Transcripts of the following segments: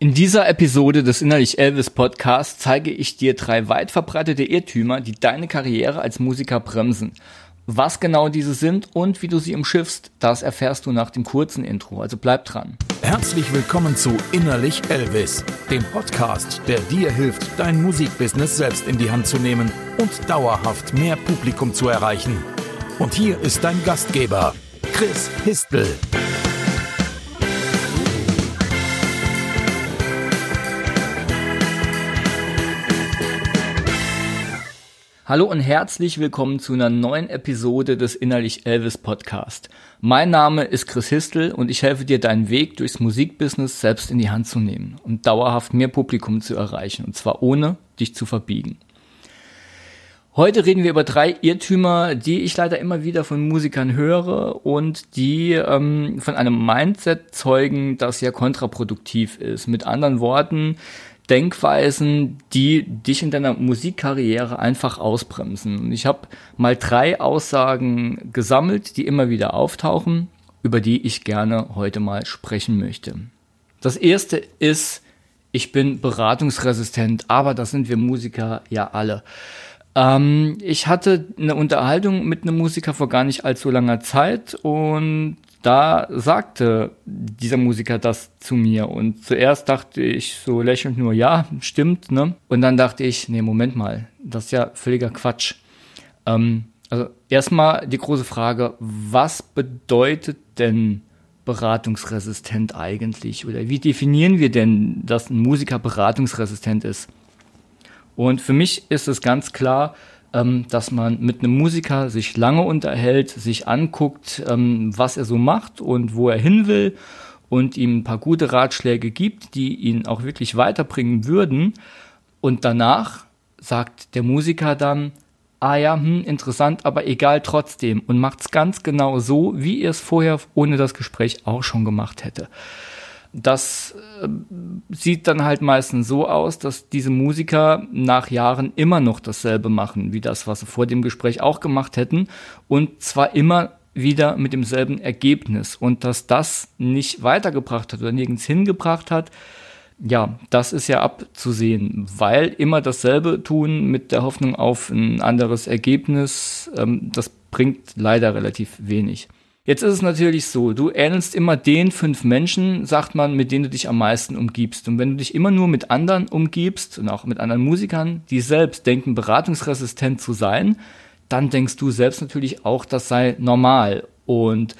In dieser Episode des Innerlich Elvis Podcasts zeige ich dir drei weit verbreitete Irrtümer, die deine Karriere als Musiker bremsen. Was genau diese sind und wie du sie umschiffst, das erfährst du nach dem kurzen Intro, also bleib dran. Herzlich willkommen zu Innerlich Elvis, dem Podcast, der dir hilft, dein Musikbusiness selbst in die Hand zu nehmen und dauerhaft mehr Publikum zu erreichen. Und hier ist dein Gastgeber, Chris Histel. Hallo und herzlich willkommen zu einer neuen Episode des Innerlich Elvis Podcast. Mein Name ist Chris Histel und ich helfe dir, deinen Weg durchs Musikbusiness selbst in die Hand zu nehmen und dauerhaft mehr Publikum zu erreichen und zwar ohne dich zu verbiegen. Heute reden wir über drei Irrtümer, die ich leider immer wieder von Musikern höre und die ähm, von einem Mindset zeugen, das ja kontraproduktiv ist. Mit anderen Worten, Denkweisen, die dich in deiner Musikkarriere einfach ausbremsen. Und ich habe mal drei Aussagen gesammelt, die immer wieder auftauchen, über die ich gerne heute mal sprechen möchte. Das erste ist, ich bin beratungsresistent, aber das sind wir Musiker ja alle. Ähm, ich hatte eine Unterhaltung mit einem Musiker vor gar nicht allzu langer Zeit und da sagte dieser Musiker das zu mir und zuerst dachte ich so lächelnd nur, ja, stimmt, ne? Und dann dachte ich, nee, Moment mal, das ist ja völliger Quatsch. Ähm, also erstmal die große Frage, was bedeutet denn beratungsresistent eigentlich? Oder wie definieren wir denn, dass ein Musiker beratungsresistent ist? Und für mich ist es ganz klar, ähm, dass man mit einem Musiker sich lange unterhält, sich anguckt, ähm, was er so macht und wo er hin will und ihm ein paar gute Ratschläge gibt, die ihn auch wirklich weiterbringen würden. Und danach sagt der Musiker dann, ah ja, hm, interessant, aber egal trotzdem und macht es ganz genau so, wie er es vorher ohne das Gespräch auch schon gemacht hätte. Das äh, sieht dann halt meistens so aus, dass diese Musiker nach Jahren immer noch dasselbe machen, wie das, was sie vor dem Gespräch auch gemacht hätten. Und zwar immer wieder mit demselben Ergebnis. Und dass das nicht weitergebracht hat oder nirgends hingebracht hat, ja, das ist ja abzusehen, weil immer dasselbe tun mit der Hoffnung auf ein anderes Ergebnis, ähm, das bringt leider relativ wenig. Jetzt ist es natürlich so, du ähnelst immer den fünf Menschen, sagt man, mit denen du dich am meisten umgibst. Und wenn du dich immer nur mit anderen umgibst und auch mit anderen Musikern, die selbst denken, beratungsresistent zu sein, dann denkst du selbst natürlich auch, das sei normal. Und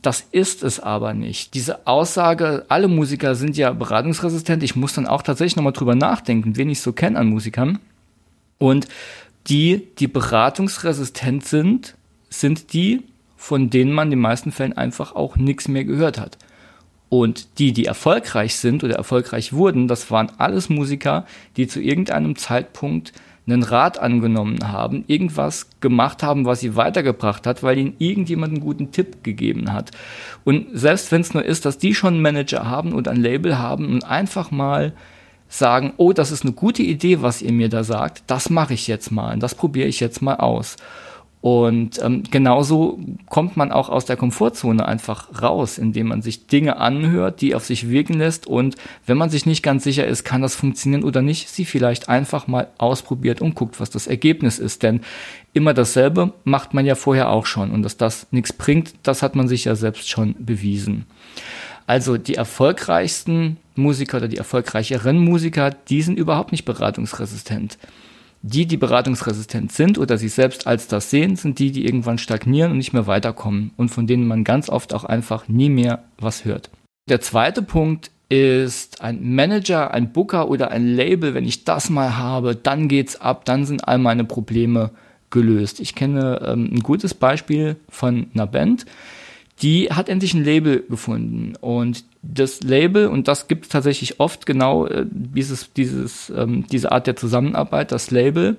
das ist es aber nicht. Diese Aussage, alle Musiker sind ja beratungsresistent, ich muss dann auch tatsächlich nochmal drüber nachdenken, wen ich so kenne an Musikern. Und die, die beratungsresistent sind, sind die, von denen man in den meisten Fällen einfach auch nichts mehr gehört hat. Und die, die erfolgreich sind oder erfolgreich wurden, das waren alles Musiker, die zu irgendeinem Zeitpunkt einen Rat angenommen haben, irgendwas gemacht haben, was sie weitergebracht hat, weil ihnen irgendjemand einen guten Tipp gegeben hat. Und selbst wenn es nur ist, dass die schon einen Manager haben und ein Label haben und einfach mal sagen, oh, das ist eine gute Idee, was ihr mir da sagt, das mache ich jetzt mal, das probiere ich jetzt mal aus. Und ähm, genauso kommt man auch aus der Komfortzone einfach raus, indem man sich Dinge anhört, die auf sich wirken lässt. Und wenn man sich nicht ganz sicher ist, kann das funktionieren oder nicht, sie vielleicht einfach mal ausprobiert und guckt, was das Ergebnis ist. Denn immer dasselbe macht man ja vorher auch schon. Und dass das nichts bringt, das hat man sich ja selbst schon bewiesen. Also die erfolgreichsten Musiker oder die erfolgreicheren Musiker, die sind überhaupt nicht beratungsresistent. Die, die beratungsresistent sind oder sich selbst als das sehen, sind die, die irgendwann stagnieren und nicht mehr weiterkommen und von denen man ganz oft auch einfach nie mehr was hört. Der zweite Punkt ist ein Manager, ein Booker oder ein Label. Wenn ich das mal habe, dann geht's ab, dann sind all meine Probleme gelöst. Ich kenne ähm, ein gutes Beispiel von einer Band, die hat endlich ein Label gefunden und das Label, und das gibt es tatsächlich oft genau, äh, dieses, dieses, ähm, diese Art der Zusammenarbeit, das Label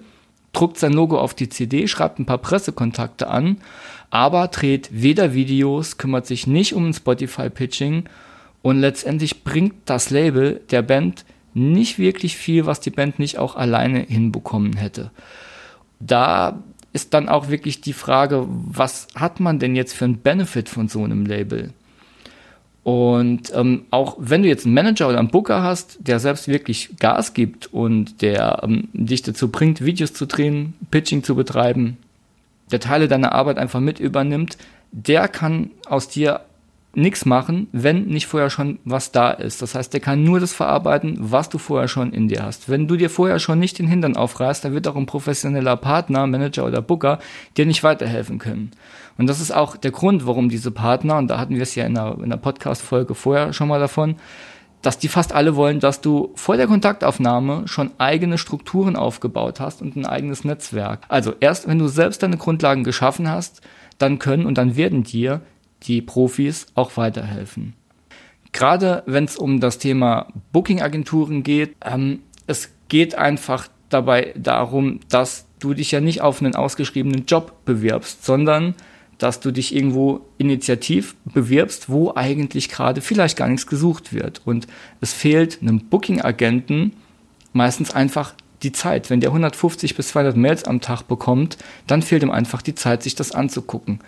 druckt sein Logo auf die CD, schreibt ein paar Pressekontakte an, aber dreht weder Videos, kümmert sich nicht um ein Spotify-Pitching und letztendlich bringt das Label der Band nicht wirklich viel, was die Band nicht auch alleine hinbekommen hätte. Da ist dann auch wirklich die Frage, was hat man denn jetzt für einen Benefit von so einem Label? Und ähm, auch wenn du jetzt einen Manager oder einen Booker hast, der selbst wirklich Gas gibt und der ähm, dich dazu bringt, Videos zu drehen, Pitching zu betreiben, der Teile deiner Arbeit einfach mit übernimmt, der kann aus dir nichts machen, wenn nicht vorher schon was da ist. Das heißt, der kann nur das verarbeiten, was du vorher schon in dir hast. Wenn du dir vorher schon nicht den Hintern aufreißt, dann wird auch ein professioneller Partner, Manager oder Booker dir nicht weiterhelfen können. Und das ist auch der Grund, warum diese Partner, und da hatten wir es ja in der, in der Podcast-Folge vorher schon mal davon, dass die fast alle wollen, dass du vor der Kontaktaufnahme schon eigene Strukturen aufgebaut hast und ein eigenes Netzwerk. Also erst wenn du selbst deine Grundlagen geschaffen hast, dann können und dann werden dir die Profis auch weiterhelfen. Gerade wenn es um das Thema Booking-Agenturen geht, ähm, es geht einfach dabei darum, dass du dich ja nicht auf einen ausgeschriebenen Job bewirbst, sondern dass du dich irgendwo initiativ bewirbst, wo eigentlich gerade vielleicht gar nichts gesucht wird. Und es fehlt einem Booking-Agenten meistens einfach die Zeit. Wenn der 150 bis 200 Mails am Tag bekommt, dann fehlt ihm einfach die Zeit, sich das anzugucken.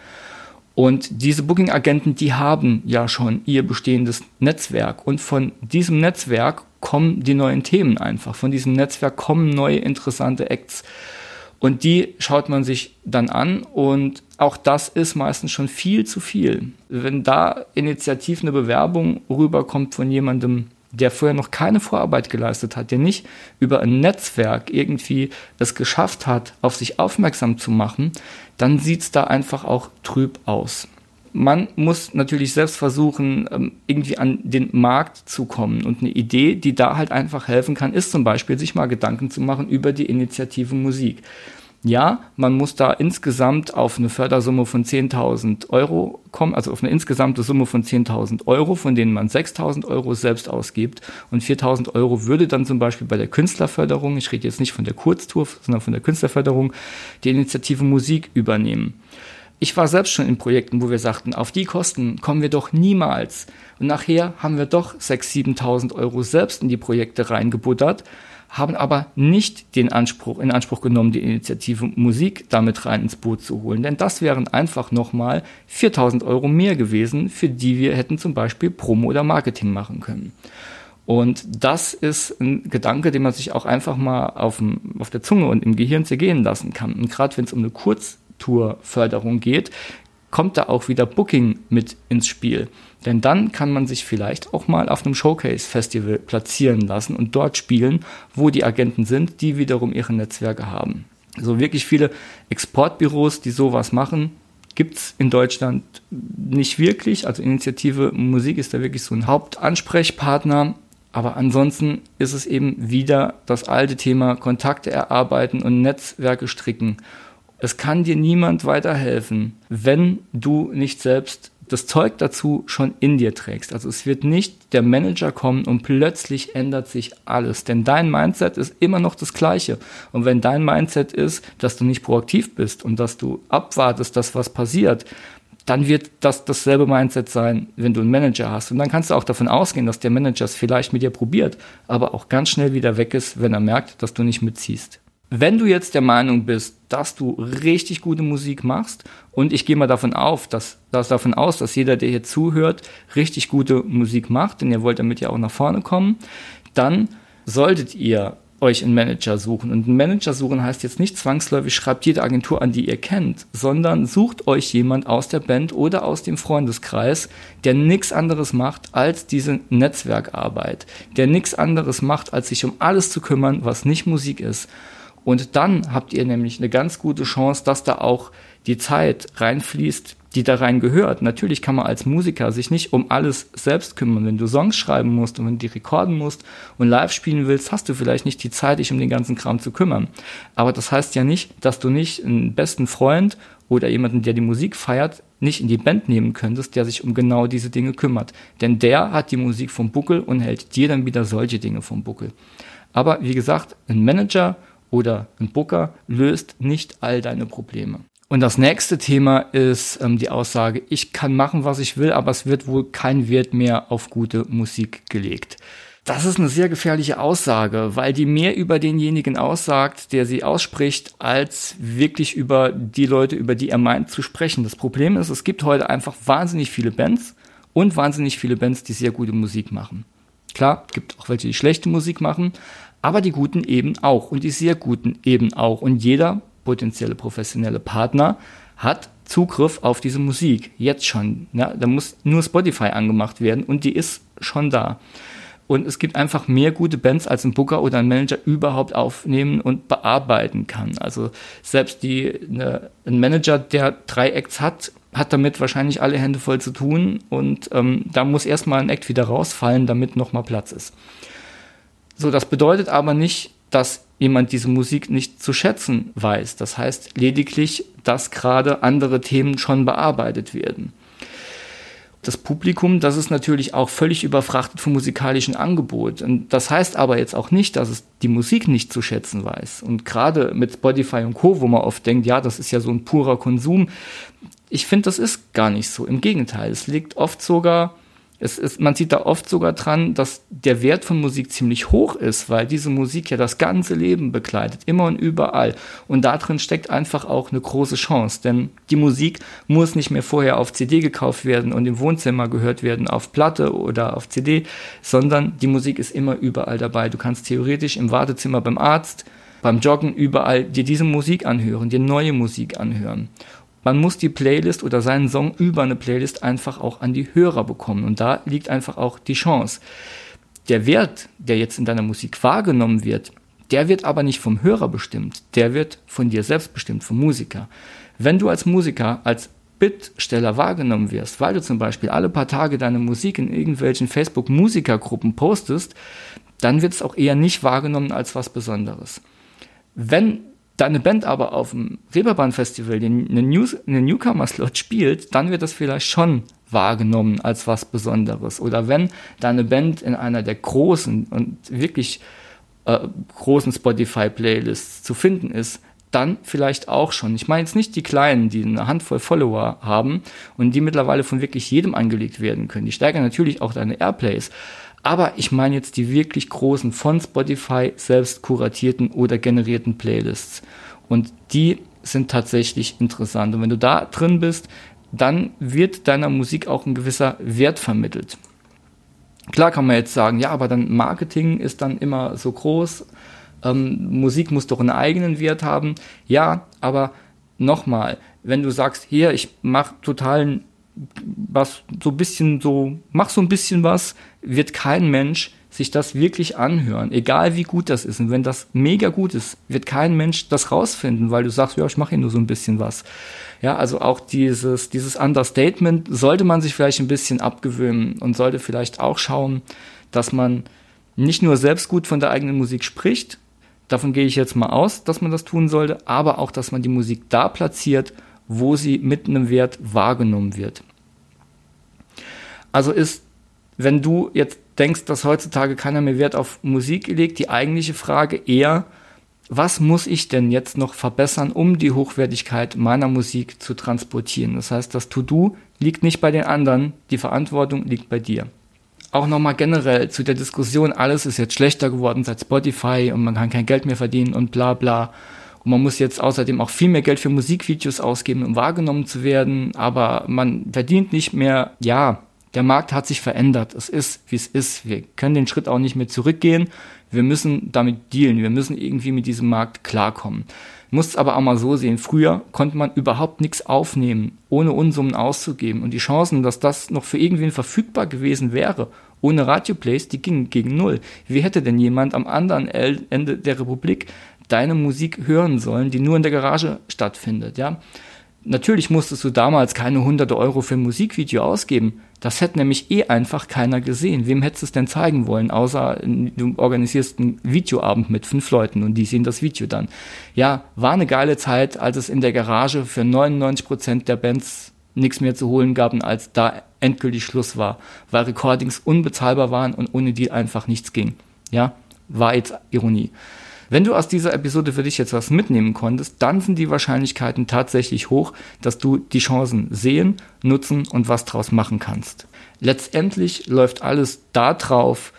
Und diese Booking-Agenten, die haben ja schon ihr bestehendes Netzwerk. Und von diesem Netzwerk kommen die neuen Themen einfach. Von diesem Netzwerk kommen neue interessante Acts. Und die schaut man sich dann an und auch das ist meistens schon viel zu viel. Wenn da initiativ eine Bewerbung rüberkommt von jemandem, der vorher noch keine Vorarbeit geleistet hat, der nicht über ein Netzwerk irgendwie es geschafft hat, auf sich aufmerksam zu machen, dann sieht es da einfach auch trüb aus. Man muss natürlich selbst versuchen, ähm, irgendwie an den Markt zu kommen. Und eine Idee, die da halt einfach helfen kann, ist zum Beispiel, sich mal Gedanken zu machen über die Initiative Musik. Ja, man muss da insgesamt auf eine Fördersumme von 10.000 Euro kommen, also auf eine insgesamte Summe von 10.000 Euro, von denen man 6.000 Euro selbst ausgibt. Und 4.000 Euro würde dann zum Beispiel bei der Künstlerförderung, ich rede jetzt nicht von der Kurztour, sondern von der Künstlerförderung, die Initiative Musik übernehmen. Ich war selbst schon in Projekten, wo wir sagten, auf die Kosten kommen wir doch niemals. Und nachher haben wir doch 6.000, 7.000 Euro selbst in die Projekte reingebuttert haben aber nicht den Anspruch, in Anspruch genommen, die Initiative Musik damit rein ins Boot zu holen. Denn das wären einfach nochmal 4000 Euro mehr gewesen, für die wir hätten zum Beispiel Promo oder Marketing machen können. Und das ist ein Gedanke, den man sich auch einfach mal auf, dem, auf der Zunge und im Gehirn zergehen lassen kann. Und gerade wenn es um eine Kurztourförderung geht, kommt da auch wieder Booking mit ins Spiel. Denn dann kann man sich vielleicht auch mal auf einem Showcase-Festival platzieren lassen und dort spielen, wo die Agenten sind, die wiederum ihre Netzwerke haben. So wirklich viele Exportbüros, die sowas machen, gibt's in Deutschland nicht wirklich. Also Initiative Musik ist da wirklich so ein Hauptansprechpartner. Aber ansonsten ist es eben wieder das alte Thema Kontakte erarbeiten und Netzwerke stricken. Es kann dir niemand weiterhelfen, wenn du nicht selbst das Zeug dazu schon in dir trägst. Also es wird nicht der Manager kommen und plötzlich ändert sich alles. Denn dein Mindset ist immer noch das gleiche. Und wenn dein Mindset ist, dass du nicht proaktiv bist und dass du abwartest, dass was passiert, dann wird das dasselbe Mindset sein, wenn du einen Manager hast. Und dann kannst du auch davon ausgehen, dass der Manager es vielleicht mit dir probiert, aber auch ganz schnell wieder weg ist, wenn er merkt, dass du nicht mitziehst. Wenn du jetzt der Meinung bist, dass du richtig gute Musik machst, und ich gehe mal davon auf, dass, dass davon aus, dass jeder, der hier zuhört, richtig gute Musik macht, denn ihr wollt damit ja auch nach vorne kommen, dann solltet ihr euch einen Manager suchen. Und einen Manager suchen heißt jetzt nicht zwangsläufig, schreibt jede Agentur an, die ihr kennt, sondern sucht euch jemand aus der Band oder aus dem Freundeskreis, der nichts anderes macht als diese Netzwerkarbeit, der nichts anderes macht, als sich um alles zu kümmern, was nicht Musik ist. Und dann habt ihr nämlich eine ganz gute Chance, dass da auch die Zeit reinfließt, die da rein gehört. Natürlich kann man als Musiker sich nicht um alles selbst kümmern. Wenn du Songs schreiben musst und wenn du die rekorden musst und live spielen willst, hast du vielleicht nicht die Zeit, dich um den ganzen Kram zu kümmern. Aber das heißt ja nicht, dass du nicht einen besten Freund oder jemanden, der die Musik feiert, nicht in die Band nehmen könntest, der sich um genau diese Dinge kümmert. Denn der hat die Musik vom Buckel und hält dir dann wieder solche Dinge vom Buckel. Aber wie gesagt, ein Manager oder ein Booker löst nicht all deine Probleme. Und das nächste Thema ist ähm, die Aussage, ich kann machen, was ich will, aber es wird wohl kein Wert mehr auf gute Musik gelegt. Das ist eine sehr gefährliche Aussage, weil die mehr über denjenigen aussagt, der sie ausspricht, als wirklich über die Leute, über die er meint zu sprechen. Das Problem ist, es gibt heute einfach wahnsinnig viele Bands und wahnsinnig viele Bands, die sehr gute Musik machen. Klar, gibt auch welche, die schlechte Musik machen, aber die guten eben auch und die sehr guten eben auch. Und jeder potenzielle professionelle Partner hat Zugriff auf diese Musik. Jetzt schon. Ja, da muss nur Spotify angemacht werden und die ist schon da. Und es gibt einfach mehr gute Bands, als ein Booker oder ein Manager überhaupt aufnehmen und bearbeiten kann. Also selbst die, ne, ein Manager, der drei Acts hat, hat damit wahrscheinlich alle Hände voll zu tun und ähm, da muss erstmal ein Act wieder rausfallen, damit nochmal Platz ist. So, das bedeutet aber nicht, dass jemand diese Musik nicht zu schätzen weiß. Das heißt lediglich, dass gerade andere Themen schon bearbeitet werden. Das Publikum, das ist natürlich auch völlig überfrachtet vom musikalischen Angebot. Und das heißt aber jetzt auch nicht, dass es die Musik nicht zu schätzen weiß. Und gerade mit Spotify und Co., wo man oft denkt, ja, das ist ja so ein purer Konsum, ich finde, das ist gar nicht so. Im Gegenteil, es liegt oft sogar, es ist, man sieht da oft sogar dran, dass der Wert von Musik ziemlich hoch ist, weil diese Musik ja das ganze Leben begleitet, immer und überall. Und da drin steckt einfach auch eine große Chance, denn die Musik muss nicht mehr vorher auf CD gekauft werden und im Wohnzimmer gehört werden auf Platte oder auf CD, sondern die Musik ist immer überall dabei. Du kannst theoretisch im Wartezimmer beim Arzt, beim Joggen überall dir diese Musik anhören, dir neue Musik anhören. Man muss die Playlist oder seinen Song über eine Playlist einfach auch an die Hörer bekommen. Und da liegt einfach auch die Chance. Der Wert, der jetzt in deiner Musik wahrgenommen wird, der wird aber nicht vom Hörer bestimmt. Der wird von dir selbst bestimmt, vom Musiker. Wenn du als Musiker, als Bittsteller wahrgenommen wirst, weil du zum Beispiel alle paar Tage deine Musik in irgendwelchen Facebook-Musikergruppen postest, dann wird es auch eher nicht wahrgenommen als was Besonderes. Wenn deine Band aber auf dem Reeperbahn-Festival den, einen, News, einen Newcomer-Slot spielt, dann wird das vielleicht schon wahrgenommen als was Besonderes. Oder wenn deine Band in einer der großen und wirklich äh, großen Spotify-Playlists zu finden ist, dann vielleicht auch schon. Ich meine jetzt nicht die Kleinen, die eine Handvoll Follower haben und die mittlerweile von wirklich jedem angelegt werden können. Die steigern natürlich auch deine Airplays. Aber ich meine jetzt die wirklich großen von Spotify selbst kuratierten oder generierten Playlists. Und die sind tatsächlich interessant. Und wenn du da drin bist, dann wird deiner Musik auch ein gewisser Wert vermittelt. Klar kann man jetzt sagen, ja, aber dann Marketing ist dann immer so groß. Ähm, Musik muss doch einen eigenen Wert haben. Ja, aber nochmal, wenn du sagst, hier, ich mache totalen was so ein bisschen so, mach so ein bisschen was, wird kein Mensch sich das wirklich anhören, egal wie gut das ist. Und wenn das mega gut ist, wird kein Mensch das rausfinden, weil du sagst, ja, ich mache hier nur so ein bisschen was. Ja, also auch dieses, dieses Understatement sollte man sich vielleicht ein bisschen abgewöhnen und sollte vielleicht auch schauen, dass man nicht nur selbst gut von der eigenen Musik spricht, davon gehe ich jetzt mal aus, dass man das tun sollte, aber auch, dass man die Musik da platziert, wo sie mit einem Wert wahrgenommen wird. Also ist, wenn du jetzt denkst, dass heutzutage keiner mehr Wert auf Musik legt, die eigentliche Frage eher, was muss ich denn jetzt noch verbessern, um die Hochwertigkeit meiner Musik zu transportieren? Das heißt, das To-Do liegt nicht bei den anderen, die Verantwortung liegt bei dir. Auch nochmal generell zu der Diskussion, alles ist jetzt schlechter geworden seit Spotify und man kann kein Geld mehr verdienen und bla bla. Und man muss jetzt außerdem auch viel mehr Geld für Musikvideos ausgeben, um wahrgenommen zu werden. Aber man verdient nicht mehr, ja, der Markt hat sich verändert. Es ist, wie es ist. Wir können den Schritt auch nicht mehr zurückgehen. Wir müssen damit dealen. Wir müssen irgendwie mit diesem Markt klarkommen. Muss es aber auch mal so sehen. Früher konnte man überhaupt nichts aufnehmen, ohne Unsummen auszugeben. Und die Chancen, dass das noch für irgendwen verfügbar gewesen wäre, ohne Radioplays, die gingen gegen Null. Wie hätte denn jemand am anderen Ende der Republik deine Musik hören sollen, die nur in der Garage stattfindet, ja. Natürlich musstest du damals keine hunderte Euro für ein Musikvideo ausgeben. Das hätte nämlich eh einfach keiner gesehen. Wem hättest du es denn zeigen wollen, außer du organisierst einen Videoabend mit fünf Leuten und die sehen das Video dann. Ja, war eine geile Zeit, als es in der Garage für 99 Prozent der Bands nichts mehr zu holen gab als da endgültig Schluss war, weil Recordings unbezahlbar waren und ohne die einfach nichts ging. Ja, war jetzt Ironie. Wenn du aus dieser Episode für dich jetzt was mitnehmen konntest, dann sind die Wahrscheinlichkeiten tatsächlich hoch, dass du die Chancen sehen, nutzen und was draus machen kannst. Letztendlich läuft alles darauf,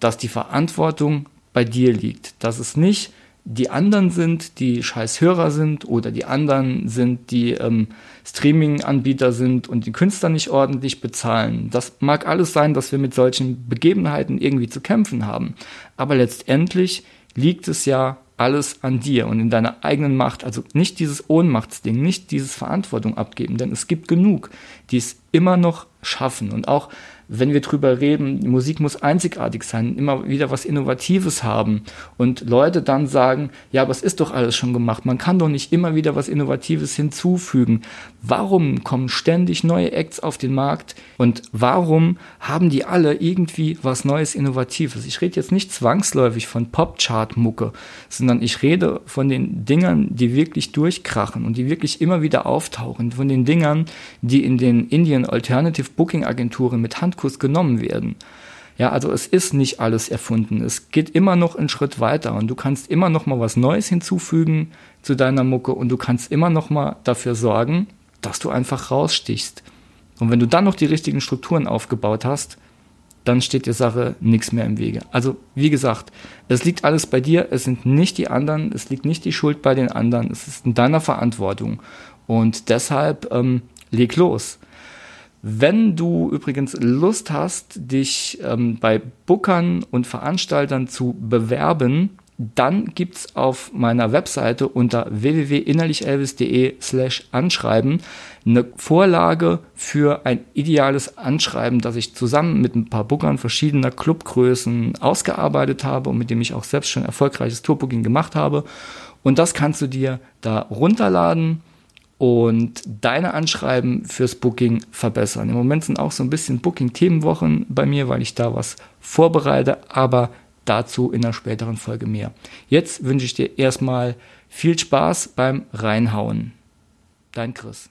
dass die Verantwortung bei dir liegt, dass es nicht die anderen sind, die scheiß Hörer sind oder die anderen sind, die ähm, Streaming-Anbieter sind und die Künstler nicht ordentlich bezahlen. Das mag alles sein, dass wir mit solchen Begebenheiten irgendwie zu kämpfen haben. Aber letztendlich liegt es ja alles an dir und in deiner eigenen Macht. Also nicht dieses Ohnmachtsding, nicht dieses Verantwortung abgeben, denn es gibt genug, die es immer noch schaffen. Und auch wenn wir drüber reden, Musik muss einzigartig sein, immer wieder was Innovatives haben und Leute dann sagen, ja, aber es ist doch alles schon gemacht, man kann doch nicht immer wieder was Innovatives hinzufügen. Warum kommen ständig neue Acts auf den Markt und warum haben die alle irgendwie was Neues, Innovatives? Ich rede jetzt nicht zwangsläufig von Popchart-Mucke, sondern ich rede von den Dingern, die wirklich durchkrachen und die wirklich immer wieder auftauchen, von den Dingern, die in den Indian Alternative Booking Agenturen mit Hand Handkuss genommen werden. Ja, also es ist nicht alles erfunden. Es geht immer noch einen Schritt weiter und du kannst immer noch mal was Neues hinzufügen zu deiner Mucke und du kannst immer noch mal dafür sorgen, dass du einfach rausstichst. Und wenn du dann noch die richtigen Strukturen aufgebaut hast, dann steht der Sache nichts mehr im Wege. Also, wie gesagt, es liegt alles bei dir, es sind nicht die anderen, es liegt nicht die Schuld bei den anderen, es ist in deiner Verantwortung. Und deshalb ähm, leg los. Wenn du übrigens Lust hast, dich ähm, bei Bookern und Veranstaltern zu bewerben, dann gibt's auf meiner Webseite unter www.innerlichelvis.de slash anschreiben eine Vorlage für ein ideales Anschreiben, das ich zusammen mit ein paar Bookern verschiedener Clubgrößen ausgearbeitet habe und mit dem ich auch selbst schon erfolgreiches Tourbooking gemacht habe. Und das kannst du dir da runterladen und deine Anschreiben fürs Booking verbessern. Im Moment sind auch so ein bisschen Booking-Themenwochen bei mir, weil ich da was vorbereite, aber dazu in einer späteren Folge mehr. Jetzt wünsche ich dir erstmal viel Spaß beim Reinhauen. Dein Chris.